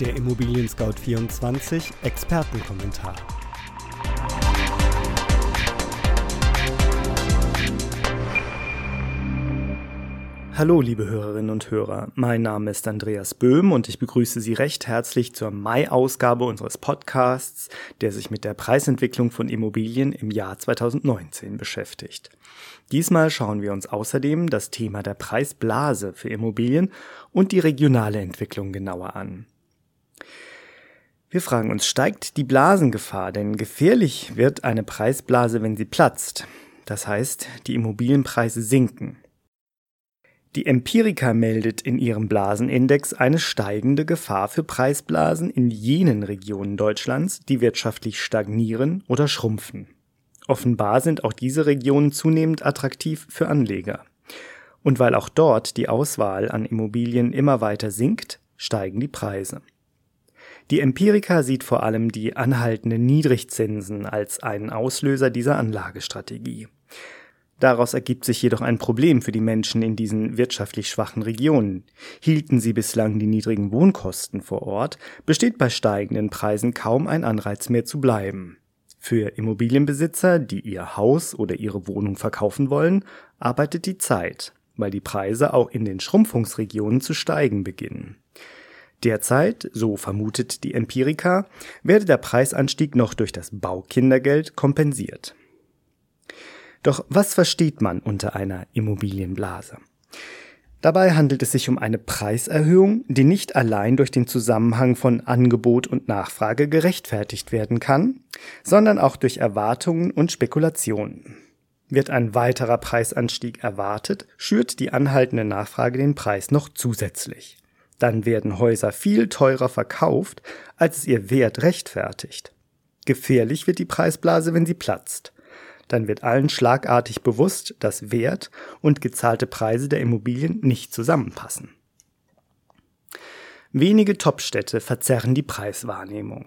Der Immobilien Scout 24 Expertenkommentar. Hallo, liebe Hörerinnen und Hörer. Mein Name ist Andreas Böhm und ich begrüße Sie recht herzlich zur Mai-Ausgabe unseres Podcasts, der sich mit der Preisentwicklung von Immobilien im Jahr 2019 beschäftigt. Diesmal schauen wir uns außerdem das Thema der Preisblase für Immobilien und die regionale Entwicklung genauer an. Wir fragen uns, steigt die Blasengefahr? Denn gefährlich wird eine Preisblase, wenn sie platzt. Das heißt, die Immobilienpreise sinken. Die Empirica meldet in ihrem Blasenindex eine steigende Gefahr für Preisblasen in jenen Regionen Deutschlands, die wirtschaftlich stagnieren oder schrumpfen. Offenbar sind auch diese Regionen zunehmend attraktiv für Anleger. Und weil auch dort die Auswahl an Immobilien immer weiter sinkt, steigen die Preise. Die Empirica sieht vor allem die anhaltenden Niedrigzinsen als einen Auslöser dieser Anlagestrategie. Daraus ergibt sich jedoch ein Problem für die Menschen in diesen wirtschaftlich schwachen Regionen. Hielten sie bislang die niedrigen Wohnkosten vor Ort, besteht bei steigenden Preisen kaum ein Anreiz mehr zu bleiben. Für Immobilienbesitzer, die ihr Haus oder ihre Wohnung verkaufen wollen, arbeitet die Zeit, weil die Preise auch in den Schrumpfungsregionen zu steigen beginnen. Derzeit, so vermutet die Empirica, werde der Preisanstieg noch durch das Baukindergeld kompensiert. Doch was versteht man unter einer Immobilienblase? Dabei handelt es sich um eine Preiserhöhung, die nicht allein durch den Zusammenhang von Angebot und Nachfrage gerechtfertigt werden kann, sondern auch durch Erwartungen und Spekulationen. Wird ein weiterer Preisanstieg erwartet, schürt die anhaltende Nachfrage den Preis noch zusätzlich. Dann werden Häuser viel teurer verkauft, als es ihr Wert rechtfertigt. Gefährlich wird die Preisblase, wenn sie platzt dann wird allen schlagartig bewusst, dass Wert und gezahlte Preise der Immobilien nicht zusammenpassen. Wenige Topstädte verzerren die Preiswahrnehmung.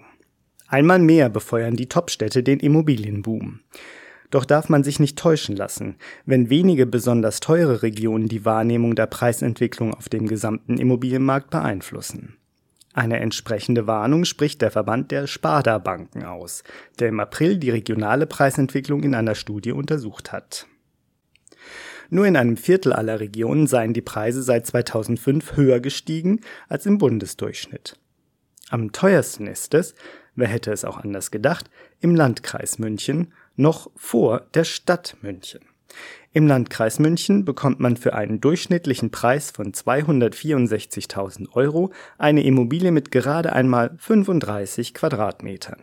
Einmal mehr befeuern die Topstädte den Immobilienboom. Doch darf man sich nicht täuschen lassen, wenn wenige besonders teure Regionen die Wahrnehmung der Preisentwicklung auf dem gesamten Immobilienmarkt beeinflussen. Eine entsprechende Warnung spricht der Verband der Sparda-Banken aus, der im April die regionale Preisentwicklung in einer Studie untersucht hat. Nur in einem Viertel aller Regionen seien die Preise seit 2005 höher gestiegen als im Bundesdurchschnitt. Am teuersten ist es, wer hätte es auch anders gedacht, im Landkreis München, noch vor der Stadt München. Im Landkreis München bekommt man für einen durchschnittlichen Preis von 264.000 Euro eine Immobilie mit gerade einmal 35 Quadratmetern.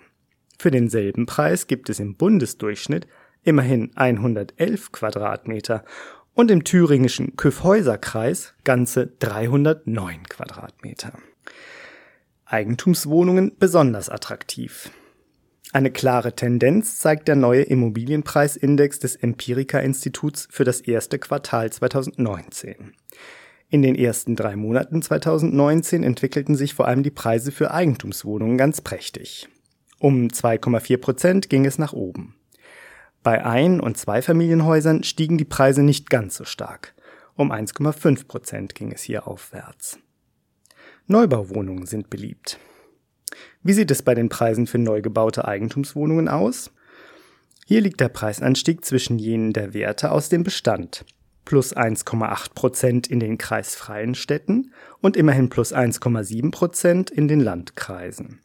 Für denselben Preis gibt es im Bundesdurchschnitt immerhin 111 Quadratmeter und im thüringischen Kyffhäuserkreis ganze 309 Quadratmeter. Eigentumswohnungen besonders attraktiv. Eine klare Tendenz zeigt der neue Immobilienpreisindex des Empirica-Instituts für das erste Quartal 2019. In den ersten drei Monaten 2019 entwickelten sich vor allem die Preise für Eigentumswohnungen ganz prächtig. Um 2,4 Prozent ging es nach oben. Bei Ein- und Zweifamilienhäusern stiegen die Preise nicht ganz so stark. Um 1,5 Prozent ging es hier aufwärts. Neubauwohnungen sind beliebt. Wie sieht es bei den Preisen für neu gebaute Eigentumswohnungen aus? Hier liegt der Preisanstieg zwischen jenen der Werte aus dem Bestand plus 1,8 Prozent in den kreisfreien Städten und immerhin plus 1,7 Prozent in den Landkreisen.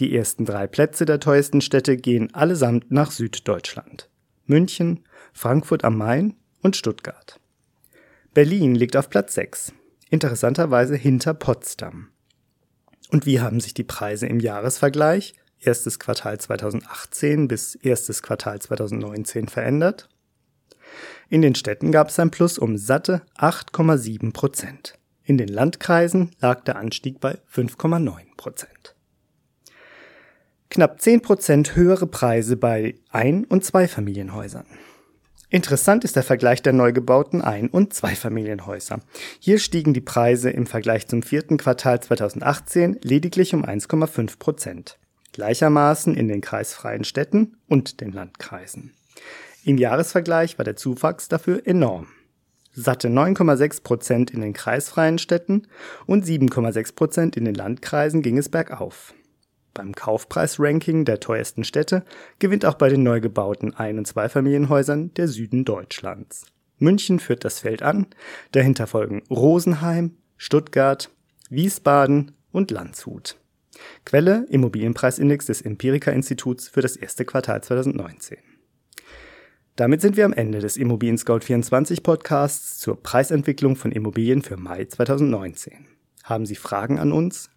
Die ersten drei Plätze der teuersten Städte gehen allesamt nach Süddeutschland. München, Frankfurt am Main und Stuttgart. Berlin liegt auf Platz 6, interessanterweise hinter Potsdam. Und wie haben sich die Preise im Jahresvergleich, erstes Quartal 2018 bis erstes Quartal 2019 verändert? In den Städten gab es ein Plus um satte 8,7 Prozent. In den Landkreisen lag der Anstieg bei 5,9 Prozent. Knapp 10 Prozent höhere Preise bei Ein- und Zweifamilienhäusern. Interessant ist der Vergleich der neu gebauten Ein- und Zweifamilienhäuser. Hier stiegen die Preise im Vergleich zum vierten Quartal 2018 lediglich um 1,5 Prozent. Gleichermaßen in den kreisfreien Städten und den Landkreisen. Im Jahresvergleich war der Zuwachs dafür enorm. Satte 9,6 Prozent in den kreisfreien Städten und 7,6 Prozent in den Landkreisen ging es bergauf. Beim Kaufpreisranking der teuersten Städte gewinnt auch bei den neu gebauten Ein- und Zweifamilienhäusern der Süden Deutschlands. München führt das Feld an, dahinter folgen Rosenheim, Stuttgart, Wiesbaden und Landshut. Quelle Immobilienpreisindex des Empirica Instituts für das erste Quartal 2019. Damit sind wir am Ende des Immobilien Scout 24 Podcasts zur Preisentwicklung von Immobilien für Mai 2019. Haben Sie Fragen an uns,